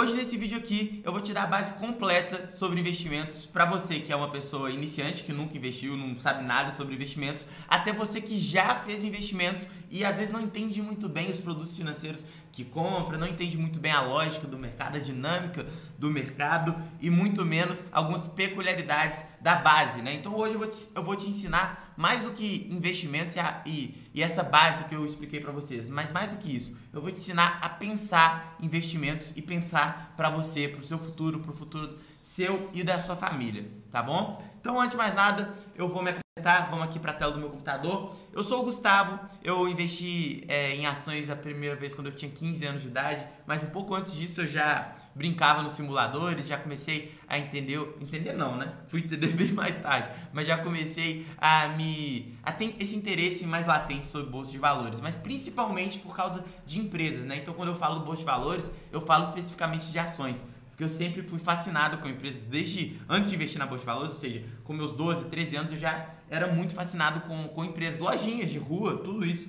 Hoje nesse vídeo aqui eu vou te dar a base completa sobre investimentos para você que é uma pessoa iniciante que nunca investiu, não sabe nada sobre investimentos, até você que já fez investimentos e às vezes não entende muito bem os produtos financeiros que compra, não entende muito bem a lógica do mercado, a dinâmica do mercado e muito menos algumas peculiaridades da base, né? Então hoje eu vou te, eu vou te ensinar mais do que investimentos e, a, e, e essa base que eu expliquei para vocês, mas mais do que isso, eu vou te ensinar a pensar investimentos e pensar para você, para o seu futuro, para o futuro seu e da sua família, tá bom? Então antes de mais nada, eu vou me apresentar, vamos aqui para a tela do meu computador. Eu sou o Gustavo, eu investi é, em ações a primeira vez quando eu tinha 15 anos de idade, mas um pouco antes disso eu já brincava nos simuladores, já comecei a entender, entender não, né? Fui entender bem mais tarde, mas já comecei a me a ter esse interesse mais latente sobre bolsa de valores, mas principalmente por causa de empresas, né? Então quando eu falo bolsa de valores, eu falo especificamente de ações porque eu sempre fui fascinado com a empresa, desde antes de investir na Bolsa de Valores, ou seja, com meus 12, 13 anos, eu já era muito fascinado com, com empresas, lojinhas de rua, tudo isso.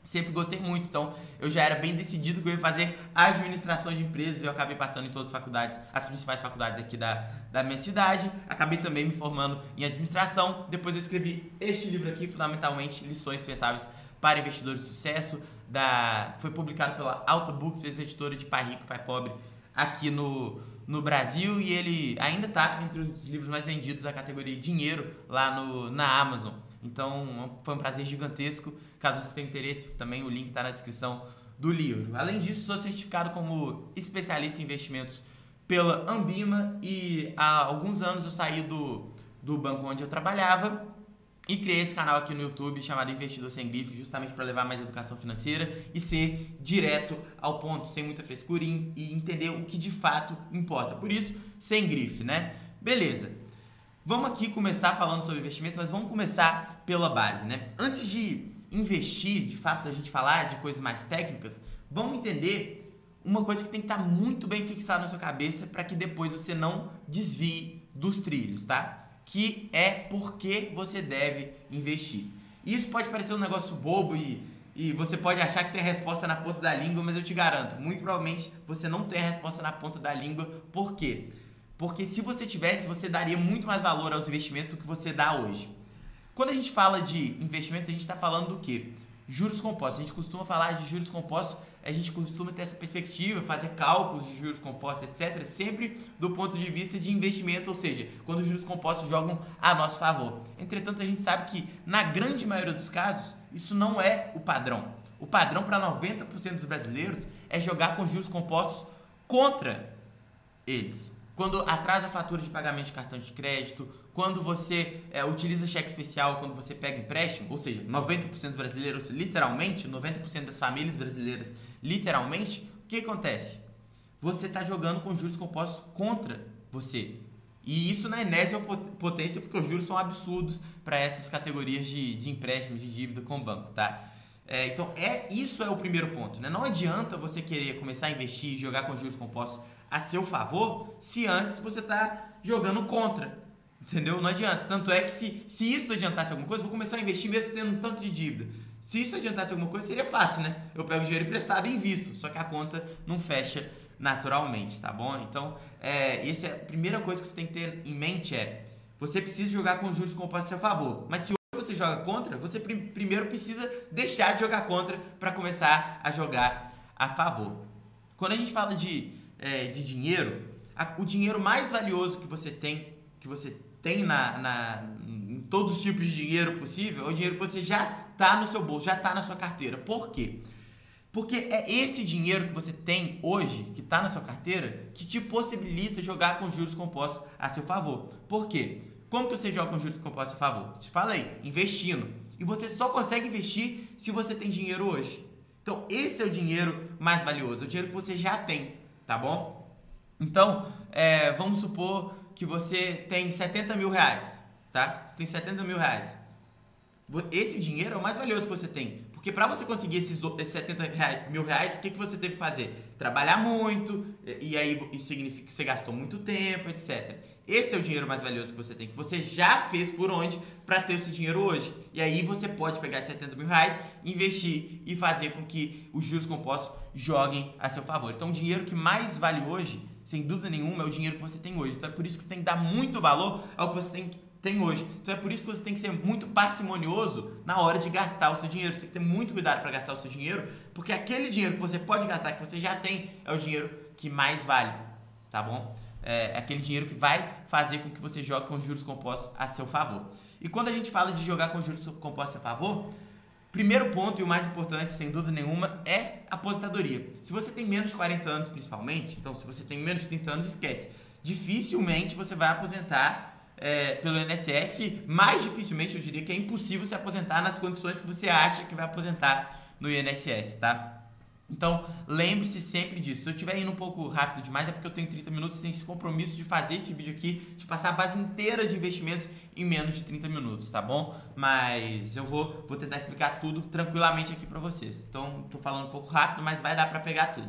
Sempre gostei muito, então eu já era bem decidido que eu ia fazer administração de empresas. Eu acabei passando em todas as faculdades, as principais faculdades aqui da, da minha cidade. Acabei também me formando em administração. Depois eu escrevi este livro aqui, fundamentalmente Lições Pensáveis para Investidores de Sucesso. Da, foi publicado pela Alta Books, editora de Pai Rico, Pai Pobre aqui no, no Brasil e ele ainda está entre os livros mais vendidos da categoria dinheiro lá no, na Amazon. Então foi um prazer gigantesco. Caso você tenha interesse, também o link está na descrição do livro. Além disso, sou certificado como especialista em investimentos pela Ambima e há alguns anos eu saí do, do banco onde eu trabalhava e criei esse canal aqui no YouTube chamado Investidor Sem Grife, justamente para levar mais educação financeira e ser direto ao ponto, sem muita frescura e entender o que de fato importa. Por isso, sem grife, né? Beleza. Vamos aqui começar falando sobre investimentos, mas vamos começar pela base, né? Antes de investir, de fato, a gente falar de coisas mais técnicas, vamos entender uma coisa que tem que estar muito bem fixada na sua cabeça para que depois você não desvie dos trilhos, tá? Que é por que você deve investir. Isso pode parecer um negócio bobo e, e você pode achar que tem a resposta na ponta da língua, mas eu te garanto, muito provavelmente você não tem a resposta na ponta da língua. Por quê? Porque se você tivesse, você daria muito mais valor aos investimentos do que você dá hoje. Quando a gente fala de investimento, a gente está falando do quê? Juros compostos. A gente costuma falar de juros compostos a gente costuma ter essa perspectiva, fazer cálculos de juros compostos, etc., sempre do ponto de vista de investimento, ou seja, quando os juros compostos jogam a nosso favor. Entretanto, a gente sabe que, na grande maioria dos casos, isso não é o padrão. O padrão para 90% dos brasileiros é jogar com juros compostos contra eles. Quando atrasa a fatura de pagamento de cartão de crédito, quando você é, utiliza cheque especial, quando você pega empréstimo, ou seja, 90% dos brasileiros, literalmente, 90% das famílias brasileiras, literalmente, o que acontece? Você está jogando com juros compostos contra você. E isso na enésima potência, porque os juros são absurdos para essas categorias de, de empréstimo, de dívida com o banco, tá? É, então, é isso é o primeiro ponto. Né? Não adianta você querer começar a investir e jogar com juros compostos a seu favor se antes você está jogando contra. Entendeu? Não adianta. Tanto é que se, se isso adiantasse alguma coisa, vou começar a investir mesmo tendo um tanto de dívida. Se isso adiantasse alguma coisa, seria fácil, né? Eu pego dinheiro emprestado e invisto, só que a conta não fecha naturalmente, tá bom? Então, é, essa é a primeira coisa que você tem que ter em mente é você precisa jogar com juros compostos a seu favor. Mas se você joga contra, você prim primeiro precisa deixar de jogar contra para começar a jogar a favor. Quando a gente fala de, é, de dinheiro, a, o dinheiro mais valioso que você tem, que você tem na, na, todos os tipos de dinheiro possível, é o dinheiro que você já está no seu bolso, já está na sua carteira. Por quê? Porque é esse dinheiro que você tem hoje, que está na sua carteira, que te possibilita jogar com juros compostos a seu favor. Por quê? Como que você joga com juros compostos a seu favor? Te fala aí, investindo. E você só consegue investir se você tem dinheiro hoje. Então, esse é o dinheiro mais valioso, é o dinheiro que você já tem, tá bom? Então, é, vamos supor que você tem 70 mil reais, tá? Você tem 70 mil reais. Esse dinheiro é o mais valioso que você tem. Porque para você conseguir esses, 70 mil reais, o que, que você teve que fazer? Trabalhar muito, e aí isso significa que você gastou muito tempo, etc. Esse é o dinheiro mais valioso que você tem, que você já fez por onde para ter esse dinheiro hoje. E aí você pode pegar 70 mil reais, investir e fazer com que os juros compostos joguem a seu favor. Então, o dinheiro que mais vale hoje, sem dúvida nenhuma, é o dinheiro que você tem hoje. Então, é por isso que você tem que dar muito valor ao que você tem, tem hoje. Então, é por isso que você tem que ser muito parcimonioso na hora de gastar o seu dinheiro. Você tem que ter muito cuidado para gastar o seu dinheiro, porque aquele dinheiro que você pode gastar, que você já tem, é o dinheiro que mais vale, tá bom? É, é aquele dinheiro que vai fazer com que você jogue com juros compostos a seu favor. E quando a gente fala de jogar com juros compostos a favor, primeiro ponto e o mais importante, sem dúvida nenhuma, é aposentadoria. Se você tem menos de 40 anos, principalmente, então se você tem menos de 30 anos, esquece. Dificilmente você vai aposentar é, pelo INSS, mais dificilmente eu diria que é impossível se aposentar nas condições que você acha que vai aposentar no INSS, tá? Então, lembre-se sempre disso. Se eu estiver indo um pouco rápido demais, é porque eu tenho 30 minutos e tenho esse compromisso de fazer esse vídeo aqui, de passar a base inteira de investimentos em menos de 30 minutos, tá bom? Mas eu vou, vou tentar explicar tudo tranquilamente aqui para vocês. Então, tô falando um pouco rápido, mas vai dar para pegar tudo.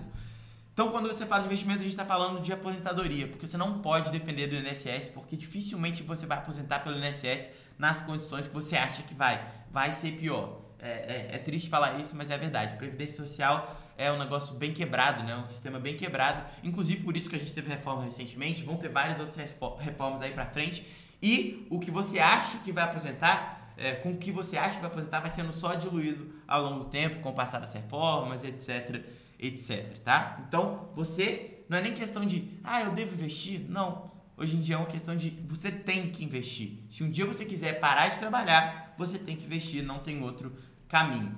Então, quando você fala de investimento, a gente está falando de aposentadoria, porque você não pode depender do INSS, porque dificilmente você vai aposentar pelo INSS nas condições que você acha que vai. Vai ser pior. É, é, é triste falar isso, mas é verdade. Previdência Social é um negócio bem quebrado, né? Um sistema bem quebrado. Inclusive por isso que a gente teve reforma recentemente, vão ter várias outras reformas aí para frente. E o que você acha que vai aposentar, é, com o que você acha que vai aposentar, vai sendo só diluído ao longo do tempo, com o passar das reformas, etc, etc, tá? Então, você não é nem questão de, ah, eu devo investir? Não. Hoje em dia é uma questão de você tem que investir. Se um dia você quiser parar de trabalhar, você tem que investir, não tem outro caminho.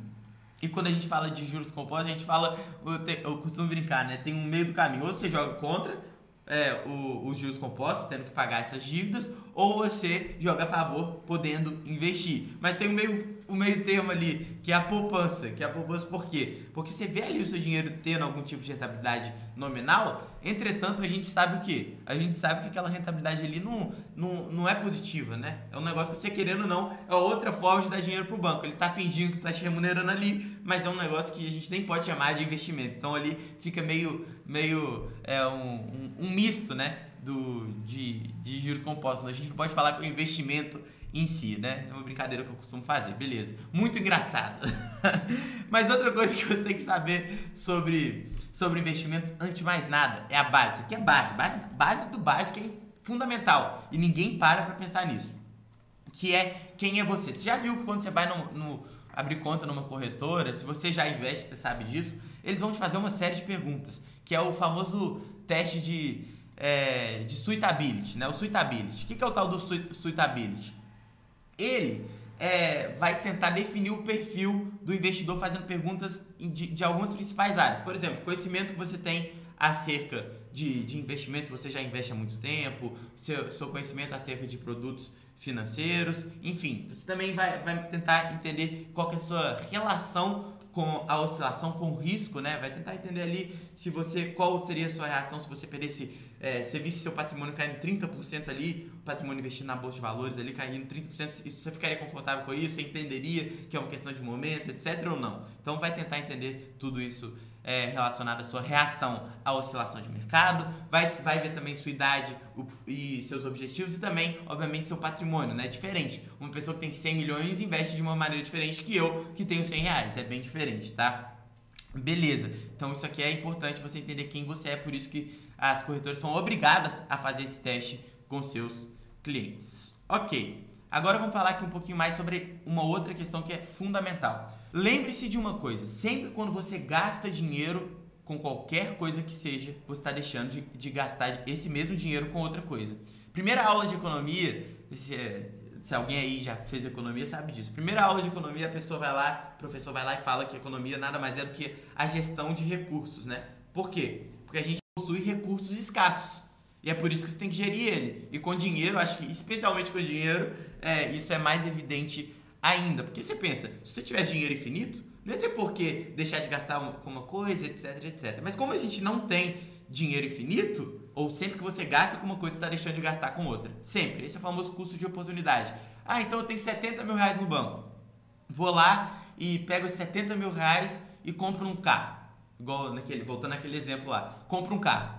E quando a gente fala de juros compostos, a gente fala, eu, te, eu costumo brincar, né? Tem um meio do caminho. Ou você joga contra é, o, os juros compostos, tendo que pagar essas dívidas, ou você joga a favor, podendo investir. Mas tem um meio, um meio termo ali, que é a poupança. Que é a poupança por quê? Porque você vê ali o seu dinheiro tendo algum tipo de rentabilidade nominal, entretanto, a gente sabe o quê? A gente sabe que aquela rentabilidade ali não, não, não é positiva, né? É um negócio que você querendo ou não, é outra forma de dar dinheiro pro banco. Ele tá fingindo que tá te remunerando ali, mas é um negócio que a gente nem pode chamar de investimento. Então ali fica meio, meio é, um, um, um misto, né? Do, de, de juros compostos. A gente não pode falar que o investimento em si, né? É uma brincadeira que eu costumo fazer, beleza. Muito engraçado. Mas outra coisa que você tem que saber sobre, sobre investimentos, antes de mais nada, é a base. Isso aqui é base. Base, base do básico é fundamental. E ninguém para pra pensar nisso. Que é quem é você. Você já viu que quando você vai no, no abrir conta numa corretora, se você já investe, você sabe disso, eles vão te fazer uma série de perguntas, que é o famoso teste de, é, de suitability, né? O suitability. O que é o tal do suitability? ele é, vai tentar definir o perfil do investidor fazendo perguntas de, de, algumas principais áreas. Por exemplo, conhecimento que você tem acerca de, de investimentos, você já investe há muito tempo, seu, seu conhecimento acerca de produtos financeiros, enfim, você também vai, vai tentar entender qual é a sua relação com a oscilação, com risco, né? Vai tentar entender ali se você qual seria a sua reação se você perdesse, é, se você visse seu patrimônio caindo 30% ali, o patrimônio investido na bolsa de valores ali caindo 30%, isso você ficaria confortável com isso? Você entenderia que é uma questão de momento, etc ou não? Então vai tentar entender tudo isso é, relacionado à sua reação à oscilação de mercado, vai, vai ver também sua idade o, e seus objetivos e também, obviamente, seu patrimônio, né? Diferente. Uma pessoa que tem 100 milhões investe de uma maneira diferente que eu, que tenho 100 reais. É bem diferente, tá? Beleza. Então isso aqui é importante você entender quem você é, por isso que as corretoras são obrigadas a fazer esse teste com seus clientes. Ok. Agora vamos falar aqui um pouquinho mais sobre uma outra questão que é fundamental. Lembre-se de uma coisa: sempre quando você gasta dinheiro com qualquer coisa que seja, você está deixando de, de, gastar esse mesmo dinheiro com outra coisa. Primeira aula de economia, se, se, alguém aí já fez economia sabe disso. Primeira aula de economia, a pessoa vai lá, o professor vai lá e fala que economia nada mais é do que a gestão de recursos, né? Por quê? Porque a gente possui recursos escassos. E é por isso que você tem que gerir ele. E com dinheiro, acho que especialmente com dinheiro, é, isso é mais evidente ainda. Porque você pensa, se você tivesse dinheiro infinito, não ia ter por que deixar de gastar com uma coisa, etc, etc. Mas como a gente não tem dinheiro infinito, ou sempre que você gasta com uma coisa, você está deixando de gastar com outra. Sempre. Esse é o famoso custo de oportunidade. Ah, então eu tenho 70 mil reais no banco. Vou lá e pego 70 mil reais e compro um carro. Igual naquele, voltando naquele exemplo lá. Compro um carro.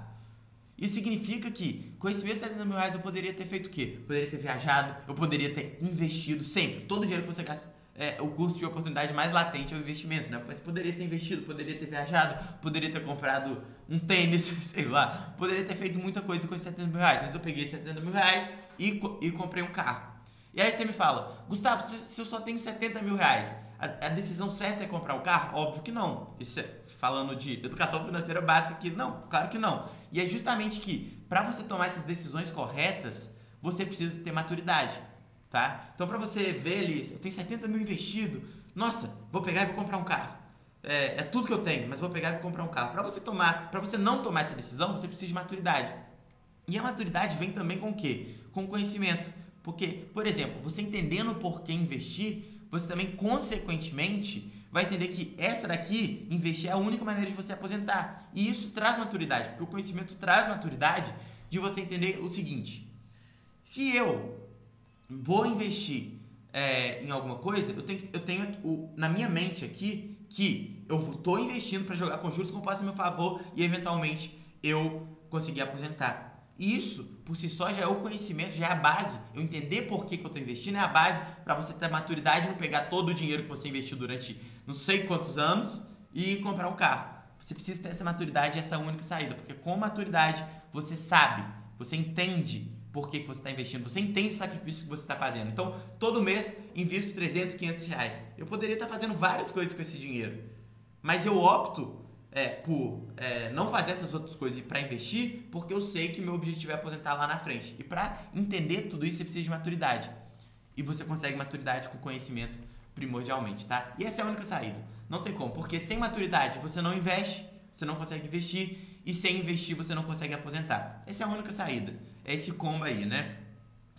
Isso significa que com esses mesmos 70 mil reais eu poderia ter feito o quê? poderia ter viajado, eu poderia ter investido sempre. Todo o dinheiro que você gasta, é, o custo de oportunidade mais latente é o investimento, né? Você poderia ter investido, poderia ter viajado, poderia ter comprado um tênis, sei lá, poderia ter feito muita coisa com esses 70 mil reais, mas eu peguei 70 mil reais e, e comprei um carro. E aí você me fala, Gustavo, se eu só tenho 70 mil reais, a, a decisão certa é comprar o um carro? Óbvio que não. Isso é falando de educação financeira básica aqui, não, claro que não. E é justamente que para você tomar essas decisões corretas, você precisa ter maturidade, tá? Então para você ver ali, eu tenho 70 mil investido, nossa, vou pegar e vou comprar um carro. É, é tudo que eu tenho, mas vou pegar e vou comprar um carro. Para você tomar, para você não tomar essa decisão, você precisa de maturidade. E a maturidade vem também com o quê? Com conhecimento. Porque, por exemplo, você entendendo por que investir, você também, consequentemente, vai entender que essa daqui, investir, é a única maneira de você aposentar. E isso traz maturidade, porque o conhecimento traz maturidade de você entender o seguinte: se eu vou investir é, em alguma coisa, eu tenho, eu tenho o, na minha mente aqui que eu estou investindo para jogar com juros possa a meu favor e eventualmente eu conseguir aposentar. Isso, por si só, já é o conhecimento, já é a base. Eu entender por que, que eu estou investindo é a base para você ter maturidade e não pegar todo o dinheiro que você investiu durante não sei quantos anos e comprar um carro. Você precisa ter essa maturidade e essa única saída, porque com maturidade você sabe, você entende por que, que você está investindo, você entende o sacrifício que você está fazendo. Então, todo mês invisto 300, 500 reais. Eu poderia estar tá fazendo várias coisas com esse dinheiro, mas eu opto é, por é, não fazer essas outras coisas e para investir, porque eu sei que meu objetivo é aposentar lá na frente. E para entender tudo isso, você precisa de maturidade. E você consegue maturidade com conhecimento primordialmente, tá? E essa é a única saída. Não tem como, porque sem maturidade você não investe, você não consegue investir, e sem investir você não consegue aposentar. Essa é a única saída. É esse combo aí, né?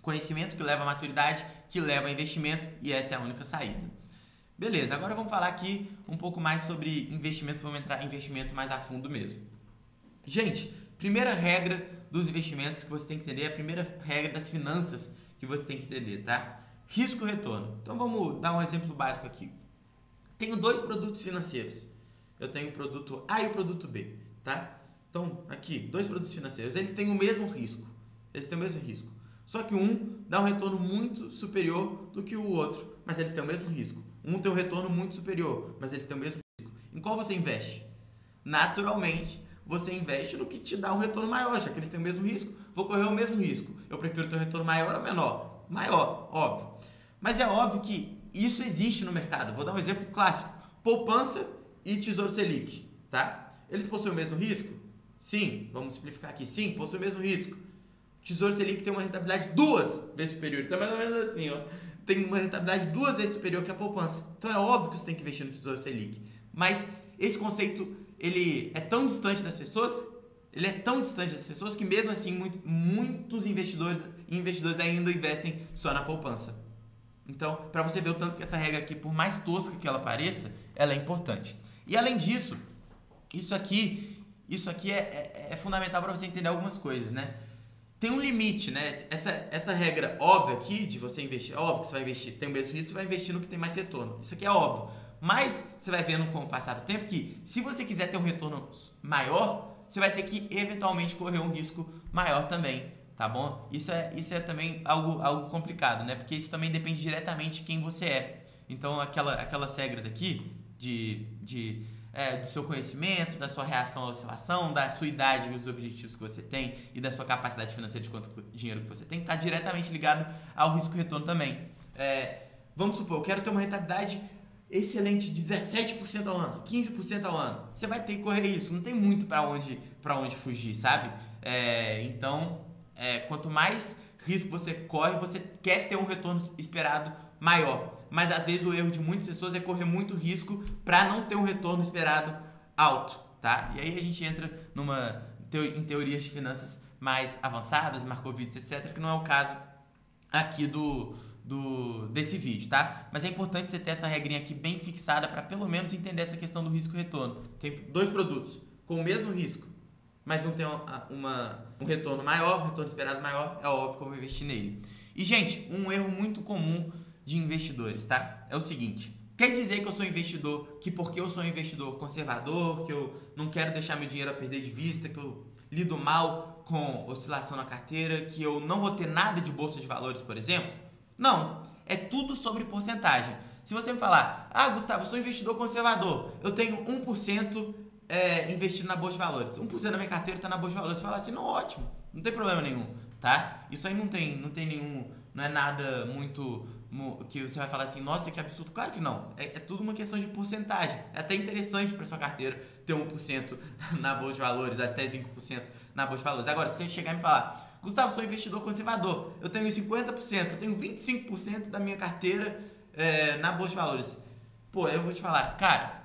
Conhecimento que leva a maturidade, que leva a investimento, e essa é a única saída. Beleza, agora vamos falar aqui um pouco mais sobre investimento, vamos entrar em investimento mais a fundo mesmo. Gente, primeira regra dos investimentos que você tem que entender, a primeira regra das finanças que você tem que entender, tá? Risco-retorno. Então vamos dar um exemplo básico aqui. Tenho dois produtos financeiros. Eu tenho o produto A e o produto B, tá? Então, aqui, dois produtos financeiros. Eles têm o mesmo risco. Eles têm o mesmo risco. Só que um dá um retorno muito superior do que o outro, mas eles têm o mesmo risco. Um tem um retorno muito superior, mas eles têm o mesmo risco. Em qual você investe? Naturalmente, você investe no que te dá um retorno maior, já que eles têm o mesmo risco, vou correr o mesmo risco. Eu prefiro ter um retorno maior ou menor? Maior, óbvio. Mas é óbvio que isso existe no mercado. Vou dar um exemplo clássico: poupança e tesouro Selic, tá? Eles possuem o mesmo risco? Sim, vamos simplificar aqui. Sim, possuem o mesmo risco. Tesouro Selic tem uma rentabilidade duas vezes superior. Então, mais ou menos assim, ó tem uma rentabilidade duas vezes superior que a poupança. Então é óbvio que você tem que investir no Tesouro Selic. Mas esse conceito, ele é tão distante das pessoas, ele é tão distante das pessoas que mesmo assim muito, muitos investidores, investidores ainda investem só na poupança. Então, para você ver o tanto que essa regra aqui, por mais tosca que ela pareça, ela é importante. E além disso, isso aqui, isso aqui é, é, é fundamental para você entender algumas coisas, né? Tem um limite, né? Essa, essa regra óbvia aqui de você investir, é óbvio que você vai investir, tem o mesmo risco, você vai investir no que tem mais retorno. Isso aqui é óbvio. Mas você vai vendo com o passar do tempo que se você quiser ter um retorno maior, você vai ter que eventualmente correr um risco maior também, tá bom? Isso é, isso é também algo, algo complicado, né? Porque isso também depende diretamente de quem você é. Então, aquela, aquelas regras aqui de, de é, do seu conhecimento, da sua reação à oscilação, da sua idade e os objetivos que você tem e da sua capacidade financeira de quanto dinheiro que você tem, está diretamente ligado ao risco-retorno também. É, vamos supor, eu quero ter uma rentabilidade excelente, 17% ao ano, 15% ao ano. Você vai ter que correr isso, não tem muito para onde, onde fugir, sabe? É, então, é, quanto mais risco você corre, você quer ter um retorno esperado maior. Mas às vezes o erro de muitas pessoas é correr muito risco para não ter um retorno esperado alto, tá? E aí a gente entra numa em teorias de finanças mais avançadas, Markowitz, etc, que não é o caso aqui do, do desse vídeo, tá? Mas é importante você ter essa regrinha aqui bem fixada para pelo menos entender essa questão do risco retorno. Tem dois produtos com o mesmo risco, mas um tem uma, uma, um retorno maior, um retorno esperado maior, é óbvio que eu vou investir nele. E gente, um erro muito comum de investidores, tá? É o seguinte: quer dizer que eu sou investidor, que porque eu sou investidor conservador, que eu não quero deixar meu dinheiro a perder de vista, que eu lido mal com oscilação na carteira, que eu não vou ter nada de bolsa de valores, por exemplo? Não, é tudo sobre porcentagem. Se você me falar, ah, Gustavo, eu sou investidor conservador, eu tenho 1% é, investido na bolsa de valores, 1% da minha carteira está na bolsa de valores, você fala assim, não, ótimo, não tem problema nenhum, tá? Isso aí não tem, não tem nenhum, não é nada muito que você vai falar assim, nossa, que absurdo. Claro que não. É, é tudo uma questão de porcentagem. É até interessante para sua carteira ter 1% na bolsa de valores, até 5% na bolsa de valores. Agora, se você chegar e me falar, Gustavo, sou investidor conservador, eu tenho 50%, eu tenho 25% da minha carteira é, na bolsa de valores. Pô, eu vou te falar, cara,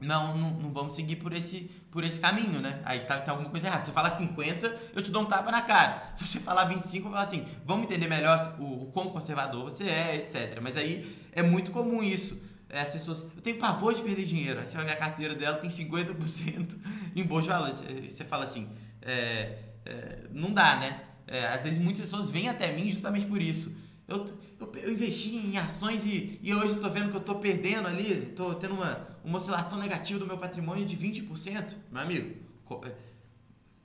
não, não, não, vamos seguir por esse, por esse caminho, né? Aí tá, tá alguma coisa errada. Se você falar 50, eu te dou um tapa na cara. Se você falar 25, eu falo assim, vamos entender melhor o, o quão conservador você é, etc. Mas aí é muito comum isso. É, as pessoas, eu tenho pavor de perder dinheiro. Aí você vai ver a carteira dela, tem 50% em de valores. Você fala assim, é, é, não dá, né? É, às vezes muitas pessoas vêm até mim justamente por isso. Eu, eu, eu investi em ações e, e hoje eu tô vendo que eu tô perdendo ali, tô tendo uma, uma oscilação negativa do meu patrimônio de 20%. Meu amigo, é,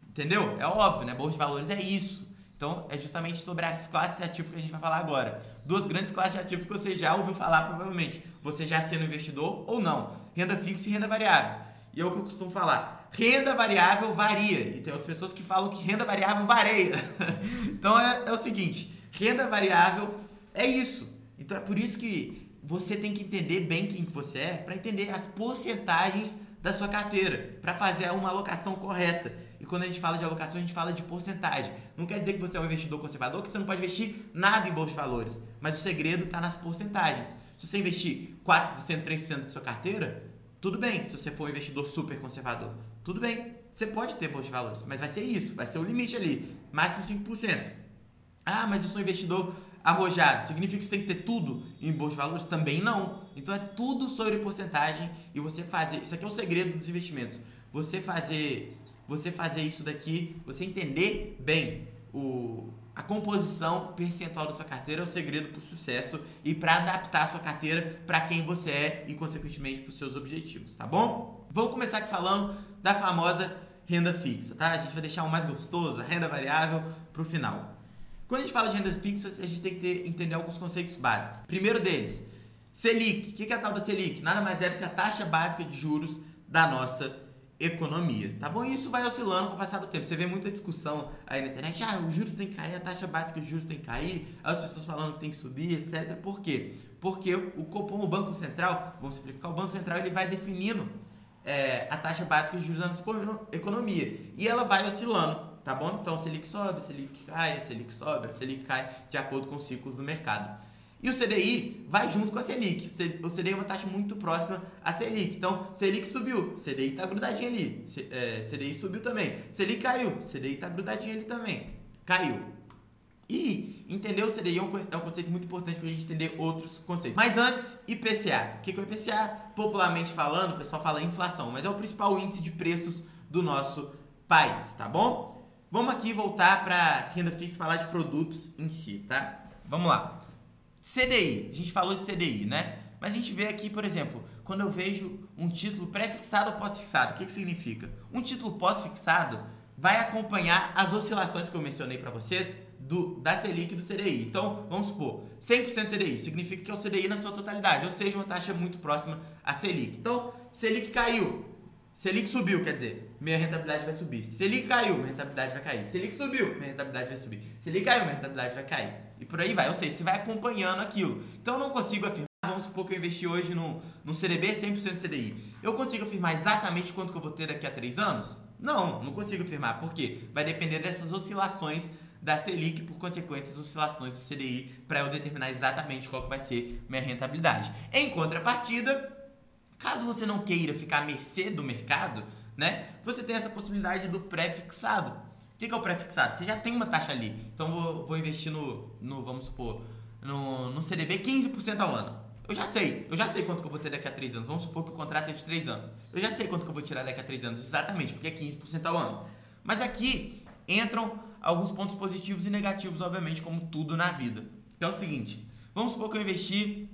entendeu? É óbvio, né? Bolsa de valores é isso. Então, é justamente sobre as classes de ativos que a gente vai falar agora. Duas grandes classes de ativos que você já ouviu falar, provavelmente. Você já sendo investidor ou não. Renda fixa e renda variável. E é o que eu costumo falar. Renda variável varia. E tem outras pessoas que falam que renda variável varia. então, é, é o seguinte. Renda variável é isso. Então, é por isso que você tem que entender bem quem que você é para entender as porcentagens da sua carteira, para fazer uma alocação correta. E quando a gente fala de alocação, a gente fala de porcentagem. Não quer dizer que você é um investidor conservador, que você não pode investir nada em bolsa de valores. Mas o segredo está nas porcentagens. Se você investir 4%, 3% da sua carteira, tudo bem. Se você for um investidor super conservador, tudo bem. Você pode ter bolsa de valores, mas vai ser isso, vai ser o limite ali, máximo 5%. Ah, mas eu sou investidor arrojado. Significa que você tem que ter tudo em bolsa de valores? Também não. Então é tudo sobre porcentagem e você fazer. Isso aqui é o segredo dos investimentos. Você fazer, você fazer isso daqui, você entender bem o, a composição percentual da sua carteira é o segredo para o sucesso e para adaptar a sua carteira para quem você é e, consequentemente, para os seus objetivos, tá bom? Vamos começar aqui falando da famosa renda fixa, tá? A gente vai deixar o mais gostoso, a renda variável, para o final. Quando a gente fala de rendas fixas, a gente tem que ter, entender alguns conceitos básicos. Primeiro deles, Selic. O que é a tal da Selic? Nada mais é do que a taxa básica de juros da nossa economia, tá bom? E isso vai oscilando com o passar do tempo. Você vê muita discussão aí na internet, ah, os juros tem que cair, a taxa básica de juros tem que cair, as pessoas falando que tem que subir, etc. Por quê? Porque o Copom, o Banco Central, vamos simplificar, o Banco Central ele vai definindo é, a taxa básica de juros da nossa economia e ela vai oscilando tá bom? Então, Selic sobe, Selic cai, Selic sobe, Selic cai de acordo com os ciclos do mercado. E o CDI vai junto com a Selic. O CDI é uma taxa muito próxima à Selic. Então, Selic subiu, CDI está grudadinho ali. É, CDI subiu também. Selic caiu, CDI está grudadinho ali também. Caiu. E entender o CDI é um, é um conceito muito importante para a gente entender outros conceitos. Mas antes, IPCA. O que é o IPCA? Popularmente falando, o pessoal fala inflação, mas é o principal índice de preços do nosso país, tá bom? Vamos aqui voltar para renda fixa falar de produtos em si, tá? Vamos lá. CDI, a gente falou de CDI, né? Mas a gente vê aqui, por exemplo, quando eu vejo um título pré-fixado ou pós-fixado, o que, que significa? Um título pós-fixado vai acompanhar as oscilações que eu mencionei para vocês do, da Selic e do CDI. Então, vamos supor, 100% CDI significa que é o CDI na sua totalidade, ou seja, uma taxa muito próxima à Selic. Então, Selic caiu, Selic subiu, quer dizer, minha rentabilidade vai subir. Selic caiu, minha rentabilidade vai cair. Selic subiu, minha rentabilidade vai subir. Selic caiu, minha rentabilidade vai cair. E por aí vai. Ou seja, você vai acompanhando aquilo. Então eu não consigo afirmar, vamos supor que eu investi hoje no, no CDB 100% CDI. Eu consigo afirmar exatamente quanto que eu vou ter daqui a 3 anos? Não, não consigo afirmar. Por quê? Vai depender dessas oscilações da Selic, por consequência, as oscilações do CDI, para eu determinar exatamente qual que vai ser minha rentabilidade. Em contrapartida, Caso você não queira ficar à mercê do mercado, né? Você tem essa possibilidade do pré-fixado. O que é o pré-fixado? Você já tem uma taxa ali. Então vou, vou investir no, no, vamos supor, no, no CDB 15% ao ano. Eu já sei, eu já sei quanto que eu vou ter daqui a 3 anos. Vamos supor que o contrato é de 3 anos. Eu já sei quanto que eu vou tirar daqui a 3 anos, exatamente, porque é 15% ao ano. Mas aqui entram alguns pontos positivos e negativos, obviamente, como tudo na vida. Então é o seguinte, vamos supor que eu investi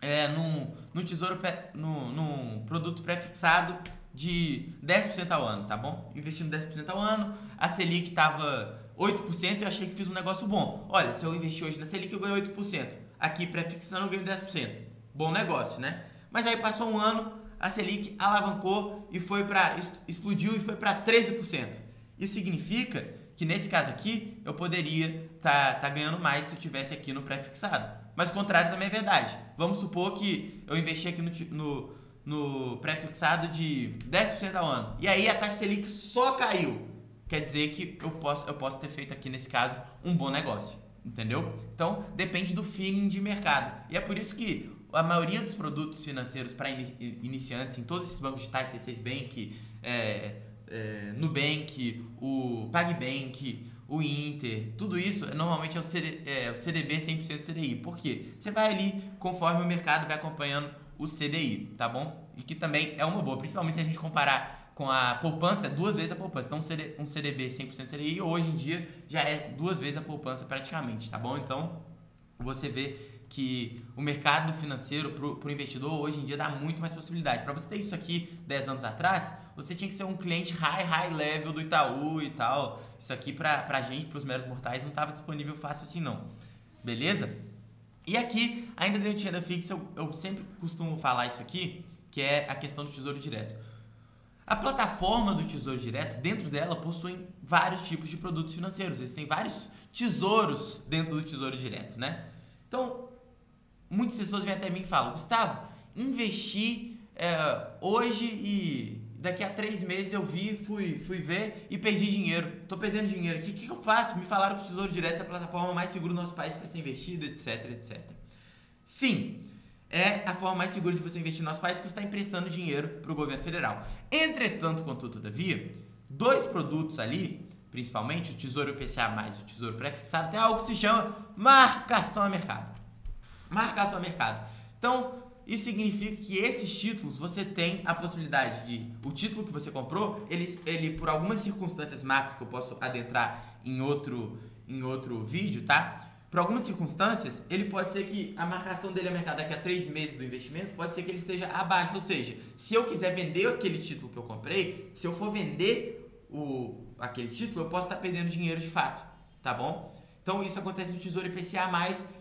é, no, no tesouro, no, no produto pré-fixado de 10% ao ano, tá bom? Investindo 10% ao ano, a Selic estava 8% e eu achei que fiz um negócio bom. Olha, se eu investir hoje na Selic, eu ganho 8%. Aqui, pré-fixando, eu ganho 10%. Bom negócio, né? Mas aí passou um ano, a Selic alavancou e foi para explodiu e foi para 13%. Isso significa que nesse caso aqui eu poderia tá, tá ganhando mais se eu tivesse aqui no pré-fixado. Mas o contrário também é verdade. Vamos supor que eu investi aqui no, no, no pré-fixado de 10% ao ano. E aí a taxa Selic só caiu. Quer dizer que eu posso, eu posso ter feito aqui nesse caso um bom negócio. Entendeu? Então depende do feeling de mercado. E é por isso que a maioria dos produtos financeiros para iniciantes em todos esses bancos digitais, C6 Bank, é, é, Nubank, o PagBank, o Inter, tudo isso normalmente é o, CD, é, o CDB 100% CDI. Por quê? Você vai ali conforme o mercado vai acompanhando o CDI, tá bom? E que também é uma boa, principalmente se a gente comparar com a poupança, duas vezes a poupança. Então, um CDB 100% CDI hoje em dia já é duas vezes a poupança praticamente, tá bom? Então, você vê que o mercado financeiro para o investidor hoje em dia dá muito mais possibilidade. Para você ter isso aqui 10 anos atrás, você tinha que ser um cliente high, high level do Itaú e tal. Isso aqui para a gente, para os meros mortais, não estava disponível fácil assim não. Beleza? E aqui, ainda dentro de renda fixa, eu, eu sempre costumo falar isso aqui, que é a questão do Tesouro Direto. A plataforma do Tesouro Direto, dentro dela, possui vários tipos de produtos financeiros. Existem vários tesouros dentro do Tesouro Direto, né? Então, muitas pessoas vêm até mim e falam, Gustavo, investi é, hoje e daqui a três meses eu vi, fui, fui ver e perdi dinheiro. Tô perdendo dinheiro. O que, que eu faço? Me falaram que o Tesouro Direto é a plataforma mais segura do nosso país para ser investido, etc, etc. Sim, é a forma mais segura de você investir no nosso país porque você está emprestando dinheiro para o governo federal. Entretanto, contudo, todavia, dois produtos ali, principalmente o Tesouro IPCA mais o Tesouro Prefixado, tem algo que se chama marcação a mercado marcar seu mercado. Então, isso significa que esses títulos você tem a possibilidade de o título que você comprou, ele, ele por algumas circunstâncias macro que eu posso adentrar em outro em outro vídeo, tá? Por algumas circunstâncias, ele pode ser que a marcação dele a mercado daqui a três meses do investimento, pode ser que ele esteja abaixo. Ou seja, se eu quiser vender aquele título que eu comprei, se eu for vender o, aquele título, eu posso estar perdendo dinheiro de fato, tá bom? Então isso acontece no Tesouro IPCA+,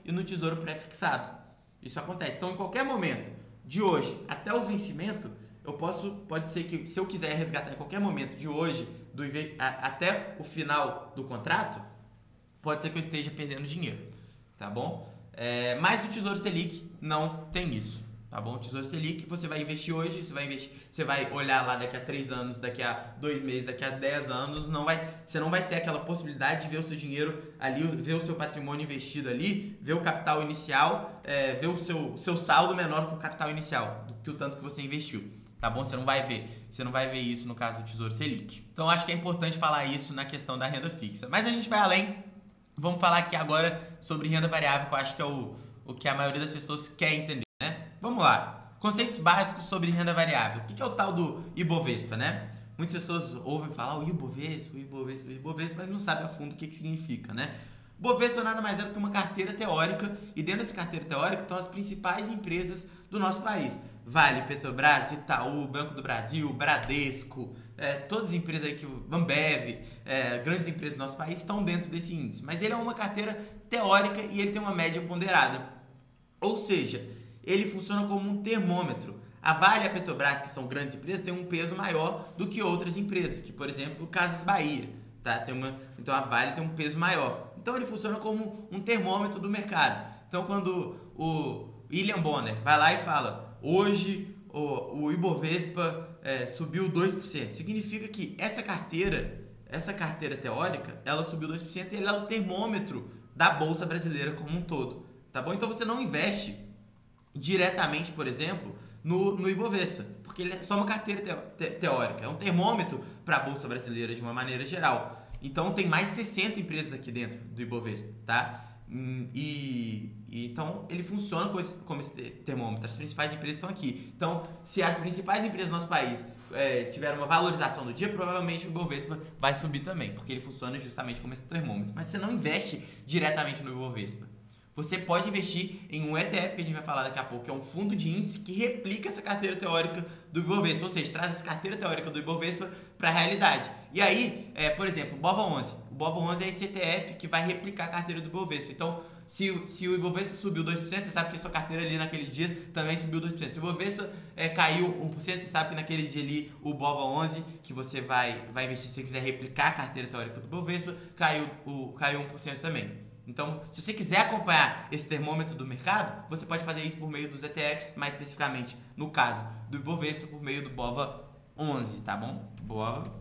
e no Tesouro Pré-fixado. Isso acontece. Então em qualquer momento, de hoje até o vencimento, eu posso, pode ser que se eu quiser resgatar em qualquer momento de hoje do, a, até o final do contrato, pode ser que eu esteja perdendo dinheiro, tá bom? É, mas o Tesouro Selic não tem isso tá bom? Tesouro Selic, você vai investir hoje, você vai investir, você vai olhar lá daqui a 3 anos, daqui a 2 meses, daqui a 10 anos, não vai, você não vai ter aquela possibilidade de ver o seu dinheiro ali, ver o seu patrimônio investido ali, ver o capital inicial, é, ver o seu, seu saldo menor que o capital inicial, do que o tanto que você investiu. Tá bom? Você não vai ver. Você não vai ver isso no caso do Tesouro Selic. Então acho que é importante falar isso na questão da renda fixa. Mas a gente vai além. Vamos falar aqui agora sobre renda variável, que eu acho que é o, o que a maioria das pessoas quer entender. Vamos lá. Conceitos básicos sobre renda variável. O que é o tal do Ibovespa, né? Muitas pessoas ouvem falar o Ibovespa, o Ibovespa, o Ibovespa, mas não sabem a fundo o que, que significa, né? Bovespa nada mais é do que uma carteira teórica e dentro dessa carteira teórica estão as principais empresas do nosso país. Vale, Petrobras, Itaú, Banco do Brasil, Bradesco, é, todas as empresas aí que Ambev, é, grandes empresas do nosso país estão dentro desse índice. Mas ele é uma carteira teórica e ele tem uma média ponderada. Ou seja, ele funciona como um termômetro. A Vale e a Petrobras, que são grandes empresas, têm um peso maior do que outras empresas, que por exemplo o Casas Bahia, tá? Tem uma, então a Vale tem um peso maior. Então ele funciona como um termômetro do mercado. Então quando o William Bonner vai lá e fala, hoje o, o Ibovespa é, subiu 2%, significa que essa carteira, essa carteira teórica, ela subiu 2% e ela é o termômetro da bolsa brasileira como um todo, tá bom? Então você não investe diretamente, por exemplo, no, no Ibovespa, porque ele é só uma carteira te, te, teórica, é um termômetro para a Bolsa Brasileira de uma maneira geral. Então tem mais de 60 empresas aqui dentro do Ibovespa, tá? Hum, e, e, então ele funciona como esse, esse, termômetro. As principais empresas estão aqui. Então, se as principais empresas do nosso país é, tiverem uma valorização do dia, provavelmente o Ibovespa vai subir também, porque ele funciona justamente como esse termômetro. Mas você não investe diretamente no Ibovespa. Você pode investir em um ETF, que a gente vai falar daqui a pouco, que é um fundo de índice que replica essa carteira teórica do Ibovespa, ou seja, traz essa carteira teórica do Ibovespa para a realidade. E aí, é, por exemplo, o BOVA 11. O BOVA 11 é esse ETF que vai replicar a carteira do Ibovespa. Então, se, se o Ibovespa subiu 2%, você sabe que a sua carteira ali naquele dia também subiu 2%. Se o Ibovespa é, caiu 1%, você sabe que naquele dia ali o BOVA 11, que você vai, vai investir se você quiser replicar a carteira teórica do Ibovespa, caiu, o, caiu 1% também. Então, se você quiser acompanhar esse termômetro do mercado, você pode fazer isso por meio dos ETFs, mais especificamente, no caso do Ibovespa, por meio do BOVA 11, tá bom? BOVA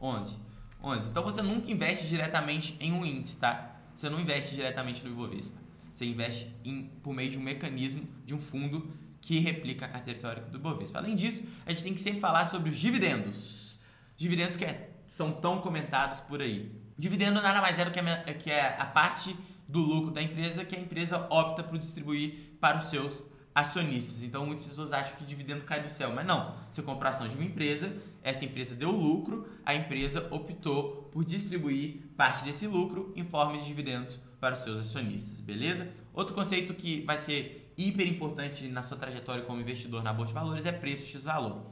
11. 11. Então, você nunca investe diretamente em um índice, tá? Você não investe diretamente no Ibovespa. Você investe em, por meio de um mecanismo, de um fundo que replica a carteira teórica do Ibovespa. Além disso, a gente tem que sempre falar sobre os dividendos. Dividendos que é, são tão comentados por aí. Dividendo nada mais é do que a, que é a parte do lucro da empresa que a empresa opta por distribuir para os seus acionistas. Então muitas pessoas acham que dividendo cai do céu, mas não. Você compra a ação de uma empresa, essa empresa deu lucro, a empresa optou por distribuir parte desse lucro em forma de dividendos para os seus acionistas, beleza? Outro conceito que vai ser hiper importante na sua trajetória como investidor na bolsa de valores é preço x valor.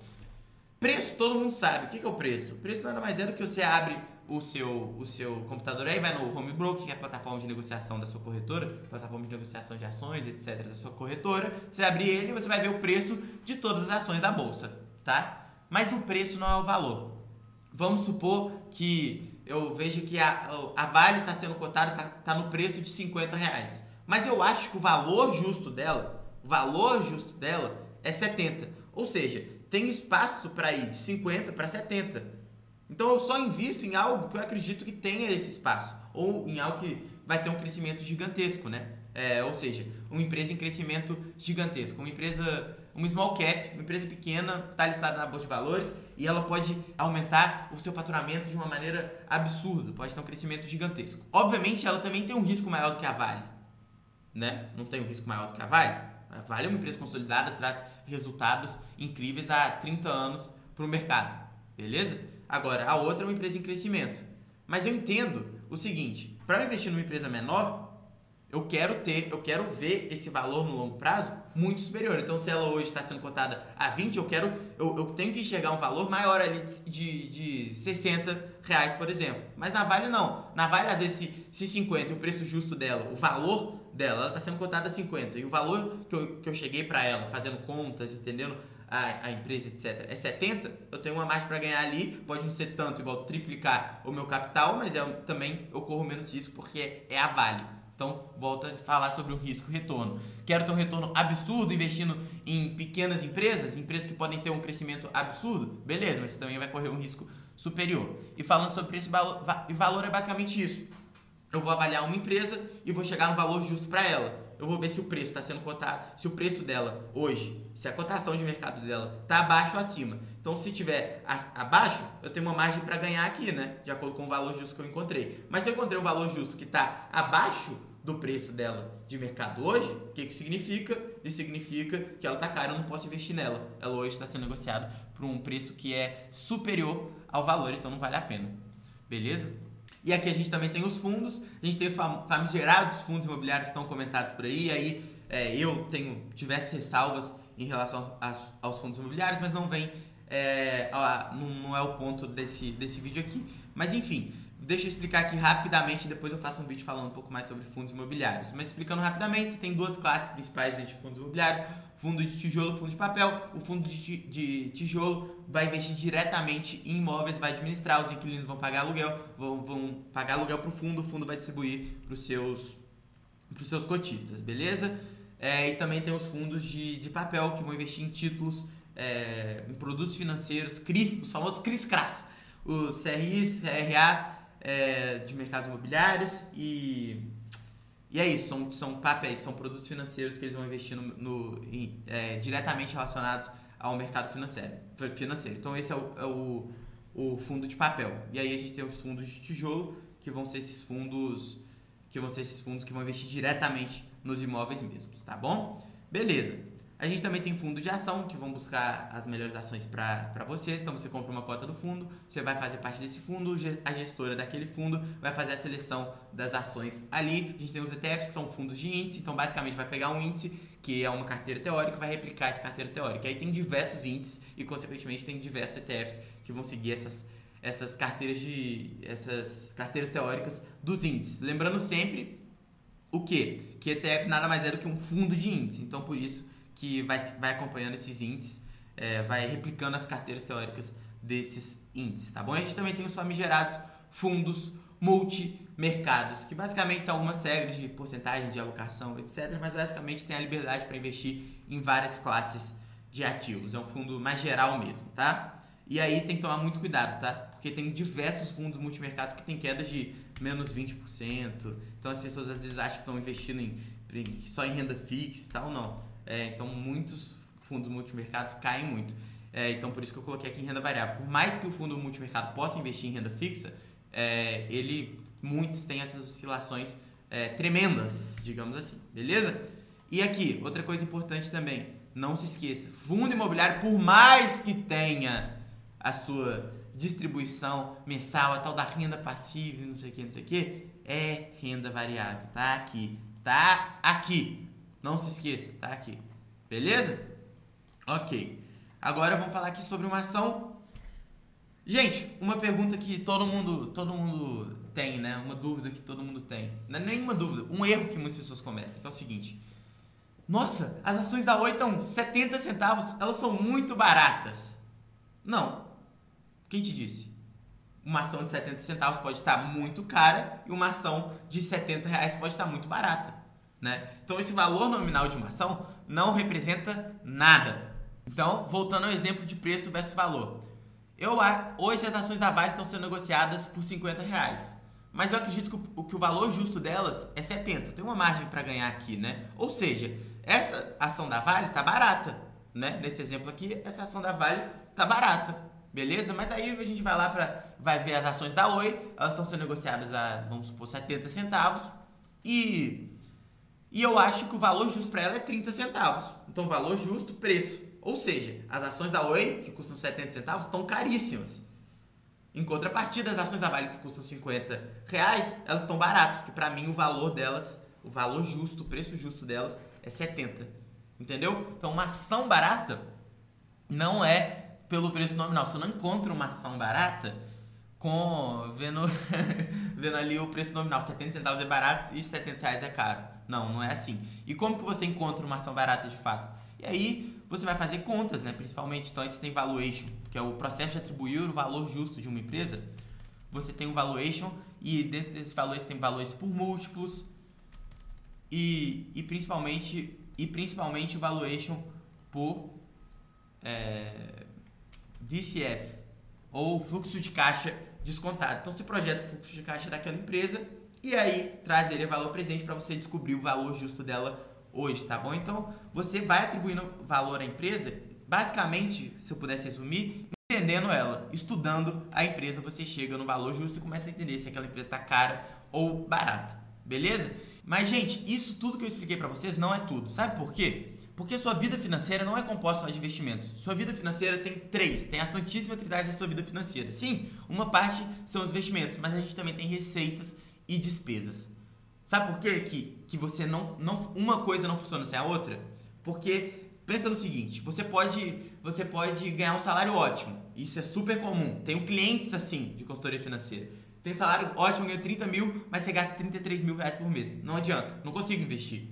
Preço todo mundo sabe. O que é o preço? O preço nada mais é do que você abre o seu, o seu computador aí, vai no Home Broker, que é a plataforma de negociação da sua corretora, plataforma de negociação de ações, etc., da sua corretora. Você abrir ele e você vai ver o preço de todas as ações da bolsa, tá? Mas o preço não é o valor. Vamos supor que eu vejo que a, a Vale está sendo cotada, está tá no preço de 50 reais. Mas eu acho que o valor justo dela, o valor justo dela é 70. Ou seja, tem espaço para ir de 50 para 70. Então eu só invisto em algo que eu acredito que tenha esse espaço, ou em algo que vai ter um crescimento gigantesco, né? É, ou seja, uma empresa em crescimento gigantesco, uma empresa, uma small cap, uma empresa pequena, está listada na bolsa de valores e ela pode aumentar o seu faturamento de uma maneira absurda, pode ter um crescimento gigantesco. Obviamente, ela também tem um risco maior do que a Vale, né? Não tem um risco maior do que a Vale. A Vale é uma empresa consolidada, traz resultados incríveis há 30 anos para o mercado, beleza? Agora, a outra é uma empresa em crescimento. Mas eu entendo o seguinte: para eu investir numa empresa menor, eu quero ter, eu quero ver esse valor no longo prazo muito superior. Então, se ela hoje está sendo cotada a 20, eu quero, eu, eu tenho que enxergar um valor maior ali de, de 60 reais, por exemplo. Mas na Vale não. Na Vale, às vezes, se, se 50 e o preço justo dela, o valor dela, ela está sendo cotada a 50. E o valor que eu, que eu cheguei para ela, fazendo contas, entendendo? A, a empresa, etc., é 70, eu tenho uma margem para ganhar ali, pode não ser tanto, igual triplicar o meu capital, mas é, também eu corro menos risco porque é a Vale. Então, volta a falar sobre o risco-retorno. Quero ter um retorno absurdo investindo em pequenas empresas, empresas que podem ter um crescimento absurdo? Beleza, mas você também vai correr um risco superior. E falando sobre preço e valor, é basicamente isso. Eu vou avaliar uma empresa e vou chegar no valor justo para ela eu vou ver se o preço está sendo cotado, se o preço dela hoje, se a cotação de mercado dela está abaixo ou acima. Então, se tiver abaixo, eu tenho uma margem para ganhar aqui, né? De acordo com o valor justo que eu encontrei. Mas se eu encontrei um valor justo que está abaixo do preço dela de mercado hoje, o que, que significa? Isso significa que ela está cara, eu não posso investir nela. Ela hoje está sendo negociada por um preço que é superior ao valor, então não vale a pena. Beleza? E aqui a gente também tem os fundos, a gente tem os famigerados fundos imobiliários que estão comentados por aí, aí é, eu tenho diversas ressalvas em relação aos, aos fundos imobiliários, mas não vem, é, não, não, é o ponto desse, desse vídeo aqui. Mas enfim, deixa eu explicar aqui rapidamente, depois eu faço um vídeo falando um pouco mais sobre fundos imobiliários. Mas explicando rapidamente, você tem duas classes principais dentro de fundos imobiliários, fundo de tijolo, fundo de papel. O fundo de, tijolo vai investir diretamente em imóveis, vai administrar, os inquilinos vão pagar aluguel, vão, vão pagar aluguel para o fundo, o fundo vai distribuir para os seus, seus cotistas, beleza? É, e também tem os fundos de, de papel que vão investir em títulos, é, em produtos financeiros, CRIs, os famosos CRIs-CRAS, os CRIs, CRA é, de mercados imobiliários e e é isso, são, são papéis, são produtos financeiros que eles vão investir no, no em, é, diretamente relacionados ao mercado financeiro. financeiro. Então esse é, o, é o, o, fundo de papel. E aí a gente tem os fundos de tijolo, que vão ser esses fundos que vão ser esses fundos que vão investir diretamente nos imóveis mesmos, tá bom? Beleza. A gente também tem fundo de ação, que vão buscar as melhores ações para vocês. Então você compra uma cota do fundo, você vai fazer parte desse fundo, a gestora daquele fundo vai fazer a seleção das ações ali. A gente tem os ETFs, que são fundos de índice, então basicamente vai pegar um índice, que é uma carteira teórica, vai replicar essa carteira teórica. Aí tem diversos índices e, consequentemente, tem diversos ETFs que vão seguir essas, essas carteiras de. essas carteiras teóricas dos índices. Lembrando sempre o quê? Que ETF nada mais é do que um fundo de índice. Então, por isso que vai, vai acompanhando esses índices, é, vai replicando as carteiras teóricas desses índices, tá bom? E a gente também tem os famigerados fundos multimercados, que basicamente tem algumas regras de porcentagem de alocação, etc., mas basicamente tem a liberdade para investir em várias classes de ativos. É um fundo mais geral mesmo, tá? E aí tem que tomar muito cuidado, tá? Porque tem diversos fundos multimercados que tem quedas de menos 20%. Então as pessoas às vezes acham que estão investindo em, só em renda fixa e tal, não. É, então, muitos fundos multimercados caem muito. É, então, por isso que eu coloquei aqui em renda variável. Por mais que o fundo multimercado possa investir em renda fixa, é, ele muitos têm essas oscilações é, tremendas, digamos assim, beleza? E aqui, outra coisa importante também, não se esqueça, fundo imobiliário, por mais que tenha a sua distribuição mensal, a tal da renda passiva, não sei o que, não sei o que, é renda variável, tá aqui, tá aqui. Não se esqueça, tá aqui. Beleza? Ok. Agora vamos falar aqui sobre uma ação. Gente, uma pergunta que todo mundo, todo mundo tem, né? Uma dúvida que todo mundo tem. Não é nenhuma dúvida, um erro que muitas pessoas cometem, que é o seguinte. Nossa, as ações da Oi estão 70 centavos, elas são muito baratas. Não. Quem te disse? Uma ação de 70 centavos pode estar muito cara e uma ação de 70 reais pode estar muito barata. Né? Então esse valor nominal de uma ação não representa nada. Então, voltando ao exemplo de preço versus valor. Eu, hoje as ações da Vale estão sendo negociadas por 50 reais. Mas eu acredito que o, que o valor justo delas é 70. Tem uma margem para ganhar aqui, né? Ou seja, essa ação da Vale está barata, né? Nesse exemplo aqui, essa ação da Vale está barata, beleza? Mas aí a gente vai lá para vai ver as ações da Oi, elas estão sendo negociadas a, vamos supor, 70 centavos e e eu acho que o valor justo para ela é 30 centavos. Então, valor justo, preço. Ou seja, as ações da Oi, que custam 70 centavos, estão caríssimas. Em contrapartida, as ações da Vale, que custam 50 reais, elas estão baratas. Porque para mim o valor delas, o valor justo, o preço justo delas é 70. Entendeu? Então, uma ação barata não é pelo preço nominal. Você não encontra uma ação barata com vendo, vendo ali o preço nominal. 70 centavos é barato e 70 reais é caro. Não, não é assim. E como que você encontra uma ação barata de fato? E aí você vai fazer contas, né? Principalmente, então aí você tem valuation, que é o processo de atribuir o valor justo de uma empresa. Você tem o valuation e dentro desses valores tem valores por múltiplos e, e principalmente e principalmente o valuation por é, DCF ou fluxo de caixa descontado. Então você projeta o fluxo de caixa daquela empresa e aí traz ele valor presente para você descobrir o valor justo dela hoje, tá bom? Então você vai atribuindo valor à empresa, basicamente, se eu pudesse resumir, entendendo ela, estudando a empresa, você chega no valor justo e começa a entender se aquela empresa está cara ou barata, beleza? Mas gente, isso tudo que eu expliquei para vocês não é tudo. Sabe por quê? Porque sua vida financeira não é composta só de investimentos. Sua vida financeira tem três, tem a santíssima trindade da sua vida financeira. Sim, uma parte são os investimentos, mas a gente também tem receitas e despesas. Sabe por quê? Que, que você não, não. Uma coisa não funciona sem a outra? Porque pensa no seguinte: você pode, você pode ganhar um salário ótimo. Isso é super comum. Tenho clientes assim de consultoria financeira. Tem um salário ótimo, ganha 30 mil, mas você gasta 33 mil reais por mês. Não adianta, não consigo investir.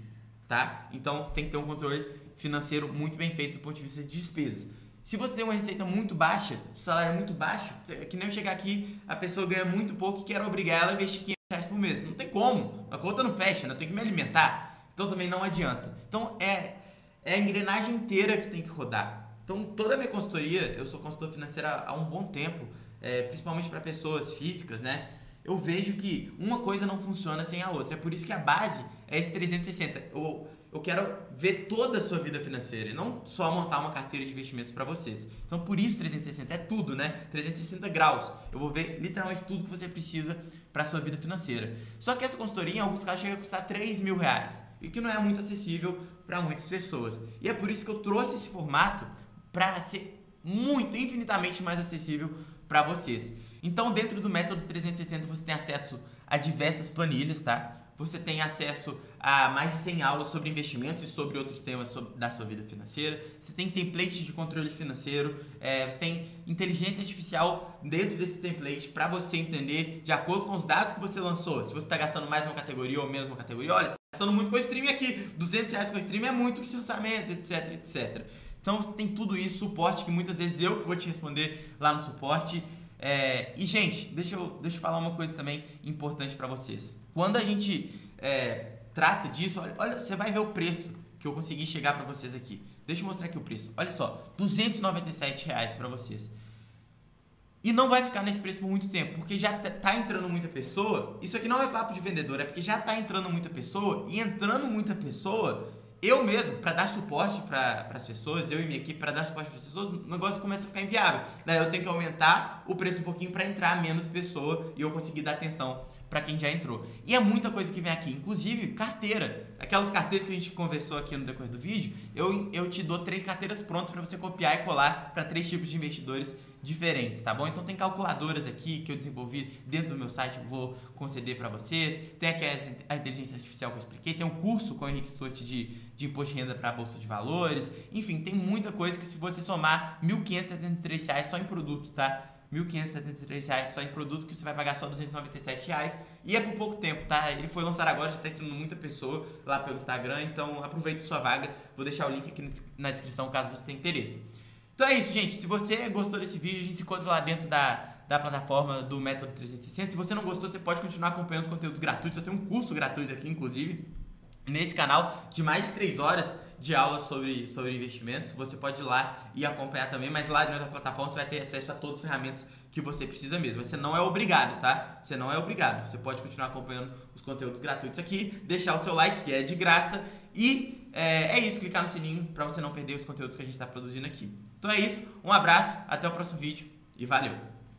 Tá? Então você tem que ter um controle financeiro muito bem feito do ponto de vista de despesas. Se você tem uma receita muito baixa, salário muito baixo, é que nem eu chegar aqui, a pessoa ganha muito pouco e quero obrigar ela a investir reais por mês. Não tem como. A conta não fecha, né? eu tenho que me alimentar. Então também não adianta. Então é, é a engrenagem inteira que tem que rodar. Então toda a minha consultoria, eu sou consultor financeiro há um bom tempo, é, principalmente para pessoas físicas, né? Eu vejo que uma coisa não funciona sem a outra. É por isso que a base é esse 360. Eu, eu quero ver toda a sua vida financeira e não só montar uma carteira de investimentos para vocês. Então, por isso 360 é tudo, né? 360 graus. Eu vou ver literalmente tudo que você precisa para sua vida financeira. Só que essa consultoria, em alguns casos, chega a custar 3 mil reais. E que não é muito acessível para muitas pessoas. E é por isso que eu trouxe esse formato para ser muito, infinitamente mais acessível para vocês. Então, dentro do método 360, você tem acesso a diversas planilhas, tá? Você tem acesso a mais de 100 aulas sobre investimentos e sobre outros temas sobre, da sua vida financeira. Você tem templates de controle financeiro. É, você tem inteligência artificial dentro desse template para você entender, de acordo com os dados que você lançou, se você está gastando mais uma categoria ou menos uma categoria. Olha, você está gastando muito com o stream aqui. 200 reais com stream é muito para o seu orçamento, etc, etc. Então você tem tudo isso, suporte que muitas vezes eu vou te responder lá no suporte. É, e, gente, deixa eu, deixa eu falar uma coisa também importante para vocês. Quando a gente é, trata disso, olha, olha, você vai ver o preço que eu consegui chegar para vocês aqui. Deixa eu mostrar aqui o preço. Olha só, 297 reais para vocês. E não vai ficar nesse preço por muito tempo, porque já tá, tá entrando muita pessoa. Isso aqui não é papo de vendedor, é porque já tá entrando muita pessoa. E entrando muita pessoa, eu mesmo, para dar suporte para as pessoas, eu e minha equipe, para dar suporte para as pessoas, o negócio começa a ficar inviável. Daí eu tenho que aumentar o preço um pouquinho para entrar menos pessoa e eu conseguir dar atenção para quem já entrou. E é muita coisa que vem aqui, inclusive carteira. Aquelas carteiras que a gente conversou aqui no decorrer do vídeo, eu, eu te dou três carteiras prontas para você copiar e colar para três tipos de investidores diferentes, tá bom? Então tem calculadoras aqui que eu desenvolvi dentro do meu site, vou conceder para vocês. Tem aqui a inteligência artificial que eu expliquei, tem um curso com o Henrique Stuart de, de imposto de renda para a bolsa de valores. Enfim, tem muita coisa que se você somar 1.573 reais só em produto, tá? R$ 1.573 só em produto que você vai pagar só 297 reais e é por pouco tempo, tá? Ele foi lançado agora, já está entrando muita pessoa lá pelo Instagram, então aproveite sua vaga. Vou deixar o link aqui na descrição caso você tenha interesse. Então é isso, gente. Se você gostou desse vídeo, a gente se encontra lá dentro da, da plataforma do Método 360. Se você não gostou, você pode continuar acompanhando os conteúdos gratuitos. Eu tenho um curso gratuito aqui, inclusive, nesse canal, de mais de 3 horas de aula sobre, sobre investimentos. Você pode ir lá e acompanhar também, mas lá dentro da plataforma você vai ter acesso a todas as ferramentas que você precisa mesmo. Você não é obrigado, tá? Você não é obrigado. Você pode continuar acompanhando os conteúdos gratuitos aqui, deixar o seu like, que é de graça, e é, é isso, clicar no sininho para você não perder os conteúdos que a gente está produzindo aqui. Então é isso, um abraço, até o próximo vídeo e valeu!